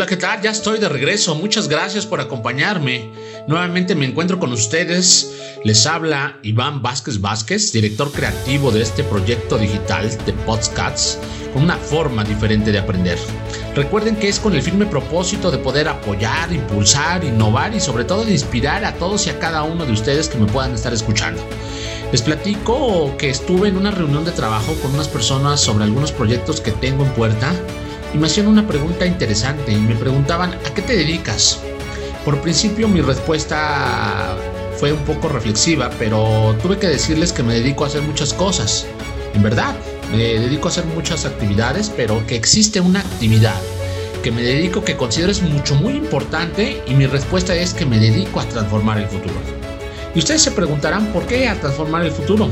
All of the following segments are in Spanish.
Hola, ¿qué tal? Ya estoy de regreso. Muchas gracias por acompañarme. Nuevamente me encuentro con ustedes. Les habla Iván Vázquez Vázquez, director creativo de este proyecto digital de Podcasts, con una forma diferente de aprender. Recuerden que es con el firme propósito de poder apoyar, impulsar, innovar y sobre todo de inspirar a todos y a cada uno de ustedes que me puedan estar escuchando. Les platico que estuve en una reunión de trabajo con unas personas sobre algunos proyectos que tengo en puerta y me hacían una pregunta interesante y me preguntaban ¿a qué te dedicas? Por principio mi respuesta fue un poco reflexiva, pero tuve que decirles que me dedico a hacer muchas cosas. En verdad, me dedico a hacer muchas actividades, pero que existe una actividad que me dedico que considero es mucho muy importante y mi respuesta es que me dedico a transformar el futuro. Y ustedes se preguntarán por qué a transformar el futuro.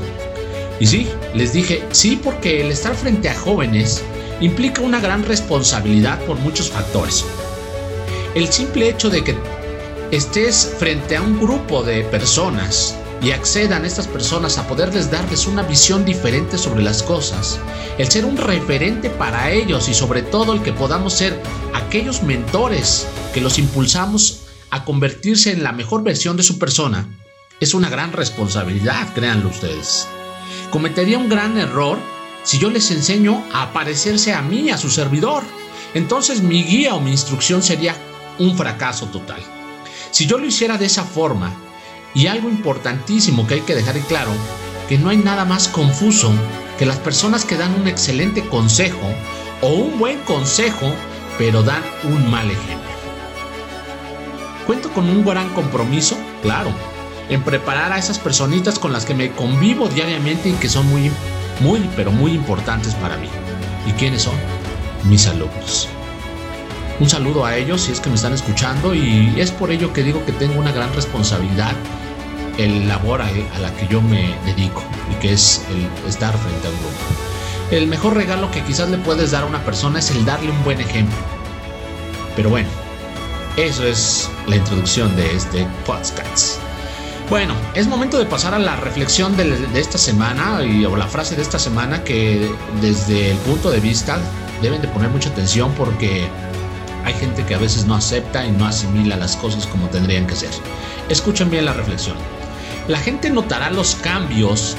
Y sí, les dije, sí porque el estar frente a jóvenes implica una gran responsabilidad por muchos factores. El simple hecho de que estés frente a un grupo de personas y accedan estas personas a poderles darles una visión diferente sobre las cosas, el ser un referente para ellos y sobre todo el que podamos ser aquellos mentores que los impulsamos a convertirse en la mejor versión de su persona, es una gran responsabilidad, créanlo ustedes. Cometería un gran error si yo les enseño a parecerse a mí, a su servidor. Entonces mi guía o mi instrucción sería un fracaso total. Si yo lo hiciera de esa forma, y algo importantísimo que hay que dejar en claro, que no hay nada más confuso que las personas que dan un excelente consejo o un buen consejo, pero dan un mal ejemplo. Cuento con un gran compromiso, claro, en preparar a esas personitas con las que me convivo diariamente y que son muy muy, pero muy importantes para mí. ¿Y quiénes son? Mis alumnos. Un saludo a ellos si es que me están escuchando y es por ello que digo que tengo una gran responsabilidad el labor a, la que yo me dedico y que es el estar frente a un grupo. El mejor regalo que quizás le puedes dar a una persona es el darle un buen ejemplo. Pero bueno, eso es la introducción de este podcast. Bueno, es momento de pasar a la reflexión de, esta semana y, o la frase de esta semana que desde el punto de vista deben de poner mucha atención porque hay gente que a veces no acepta y no asimila las cosas como tendrían que ser. Escuchen bien la reflexión. La gente notará los cambios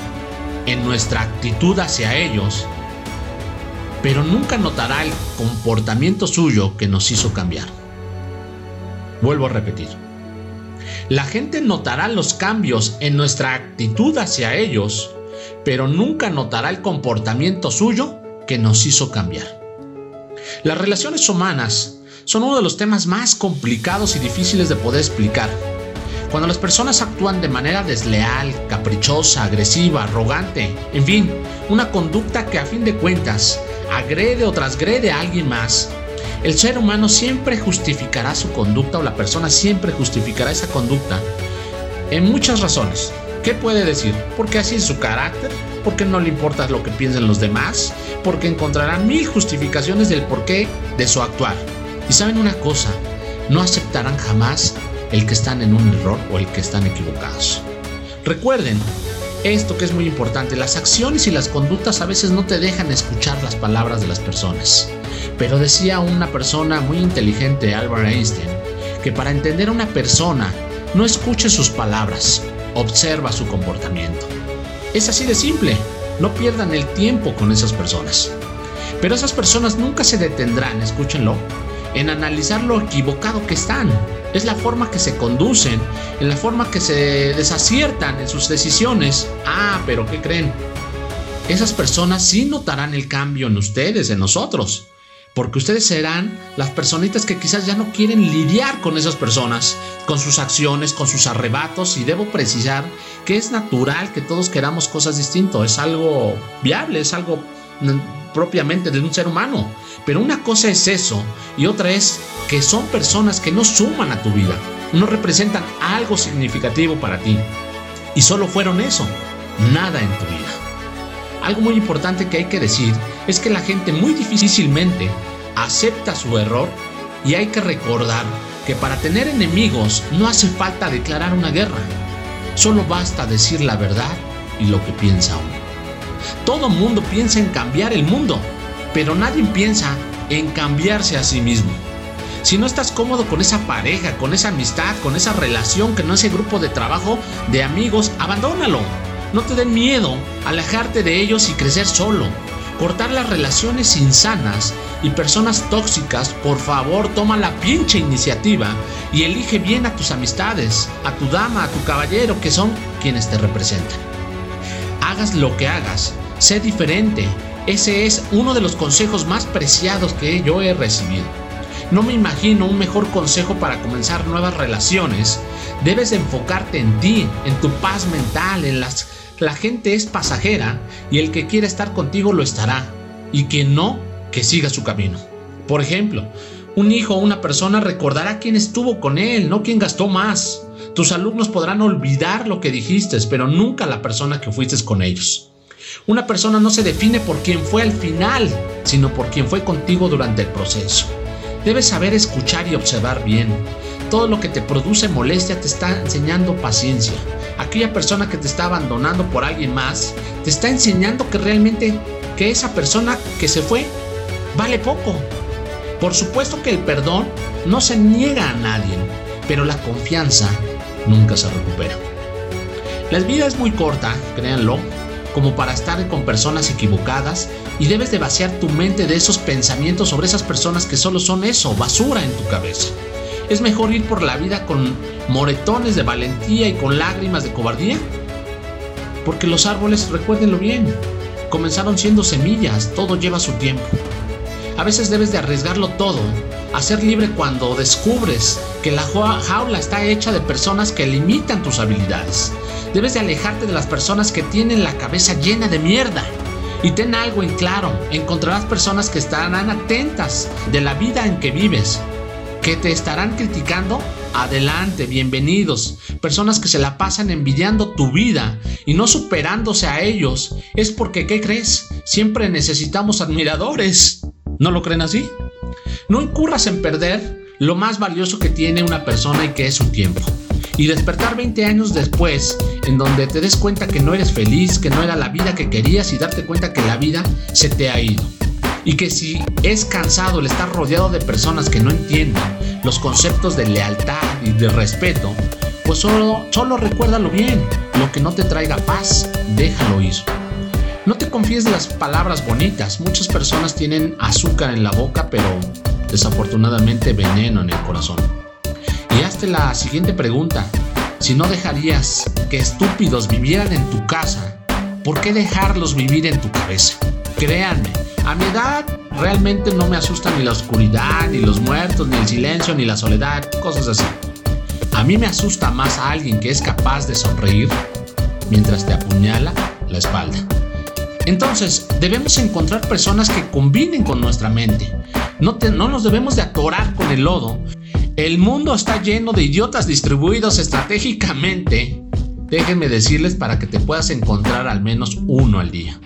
en nuestra actitud hacia ellos, pero nunca notará el comportamiento suyo que nos hizo cambiar. Vuelvo a repetir la gente notará los cambios en nuestra actitud hacia ellos, pero nunca notará el comportamiento suyo que nos hizo cambiar. Las relaciones humanas son uno de los temas más complicados y difíciles de poder explicar. Cuando las personas actúan de manera desleal, caprichosa, agresiva, arrogante, en fin, una conducta que a fin de cuentas agrede o transgrede a alguien más, el ser humano siempre justificará su conducta o la persona siempre justificará esa conducta en muchas razones. ¿Qué puede decir? Porque así es su carácter, porque no le importa lo que piensen los demás, porque encontrará mil justificaciones del porqué de su actuar. Y saben una cosa, no aceptarán jamás el que están en un error o el que están equivocados. Recuerden esto que es muy importante, las acciones y las conductas a veces no te dejan escuchar las palabras de las personas. Pero decía una persona muy inteligente, Albert Einstein, que para entender a una persona, no escuche sus palabras, observa su comportamiento. Es así de simple, no pierdan el tiempo con esas personas. Pero esas personas nunca se detendrán, escúchenlo, en analizar lo equivocado que están. Es la forma que se conducen, en la forma que se desaciertan en sus decisiones. Ah, pero ¿qué creen? Esas personas sí notarán el cambio en ustedes, en nosotros porque ustedes serán las personitas que quizás ya no quieren lidiar con esas personas, con sus acciones, con sus arrebatos, y debo precisar que es natural que todos queramos cosas distintas, es algo viable, es algo propiamente de un ser humano. Pero una cosa es eso y otra es que son personas que no suman a tu vida, no representan algo significativo para ti. Y solo fueron eso, nada en tu vida. Algo muy importante que hay que decir es que la gente muy difícilmente acepta su error y hay que recordar que para tener enemigos no hace falta declarar una guerra, solo basta decir la verdad y lo que piensa uno. Todo mundo piensa en cambiar el mundo, pero nadie piensa en cambiarse a sí mismo. Si no estás cómodo con esa pareja, con esa amistad, con esa relación, no ese grupo de trabajo, de amigos, abandónalo. No te den miedo alejarte de ellos y crecer solo. Cortar las relaciones insanas y personas tóxicas, por favor toma la pinche iniciativa y elige bien a tus amistades, a tu dama, a tu caballero, que son quienes te representan. Hagas lo que hagas, sé diferente. Ese es uno de los consejos más preciados que yo he recibido. No me imagino un mejor consejo para comenzar nuevas relaciones. Debes enfocarte en ti, en tu paz mental, en las... La gente es pasajera y el que quiere estar contigo lo estará. Y quien no, que siga su camino. Por ejemplo, un hijo o una persona recordará quién estuvo con él, no quién gastó más. Tus alumnos podrán olvidar lo que dijiste, pero nunca la persona que fuiste con ellos. Una persona no se define por quién fue al final, sino por quién fue contigo durante el proceso. Debes saber escuchar y observar bien. Todo lo que te produce molestia te está enseñando paciencia. Aquella persona que te está abandonando por alguien más, te está enseñando que realmente que esa persona que se fue vale poco. Por supuesto que el perdón no se niega a nadie, pero la confianza nunca se recupera. La vida es muy corta, créanlo, como para estar con personas equivocadas y debes de vaciar tu mente de esos pensamientos sobre esas personas que solo son eso, basura en tu cabeza. Es mejor ir por la vida con moretones de valentía y con lágrimas de cobardía. Porque los árboles, recuérdenlo bien, comenzaron siendo semillas, todo lleva su tiempo. A veces debes de arriesgarlo todo, a ser libre cuando descubres que la jaula está hecha de personas que limitan tus habilidades. Debes de alejarte de las personas que tienen la cabeza llena de mierda. Y ten algo en claro, encontrarás personas que estarán atentas de la vida en que vives, que te estarán criticando. Adelante, bienvenidos. Personas que se la pasan envidiando tu vida y no superándose a ellos. Es porque, ¿qué crees? Siempre necesitamos admiradores. ¿No lo creen así? No incurras en perder lo más valioso que tiene una persona y que es su tiempo y despertar 20 años después en donde te des cuenta que no eres feliz, que no era la vida que querías y darte cuenta que la vida se te ha ido. Y que si es cansado el estar rodeado de personas que no entienden los conceptos de lealtad y de respeto, pues solo, solo recuérdalo bien. Lo que no te traiga paz, déjalo ir. No te confíes de las palabras bonitas. Muchas personas tienen azúcar en la boca, pero desafortunadamente veneno en el corazón. Y hazte la siguiente pregunta. Si no dejarías que estúpidos vivieran en tu casa, ¿por qué dejarlos vivir en tu cabeza? Créanme, a mi edad realmente no me asusta ni la oscuridad, ni los muertos, ni el silencio, ni la soledad, cosas así. A mí me asusta más a alguien que es capaz de sonreír mientras te apuñala la espalda. Entonces, debemos encontrar personas que combinen con nuestra mente. No, no nos debemos de atorar con el lodo el mundo está lleno de idiotas distribuidos estratégicamente. Déjenme decirles para que te puedas encontrar al menos uno al día.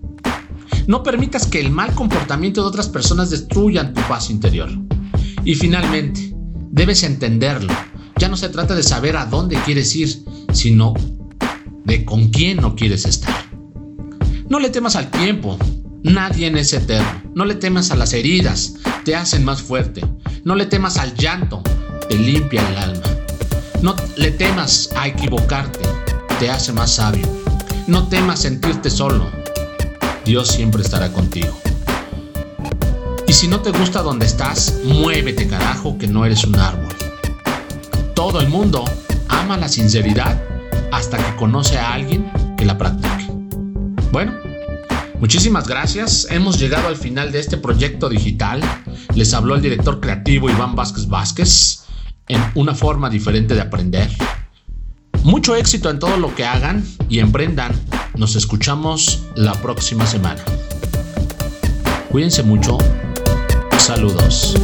No permitas que el mal comportamiento de otras personas destruyan tu paz interior. Y finalmente, debes entenderlo. Ya no se trata de saber a dónde quieres ir, sino de con quién no quieres estar. No le temas al tiempo. Nadie es eterno. No le temas a las heridas. Te hacen más fuerte. No le temas al llanto te limpia el alma. No le temas a equivocarte, te hace más sabio. No temas sentirte solo, Dios siempre estará contigo. Y si no te gusta donde estás, muévete carajo que no eres un árbol. Todo el mundo ama la sinceridad hasta que conoce a alguien que la practique. Bueno, muchísimas gracias. Hemos llegado al final de este proyecto digital. Les habló el director creativo Iván Vázquez Vázquez en una forma diferente de aprender. Mucho éxito en todo lo que hagan y emprendan. Nos escuchamos la próxima semana. Cuídense mucho. Saludos.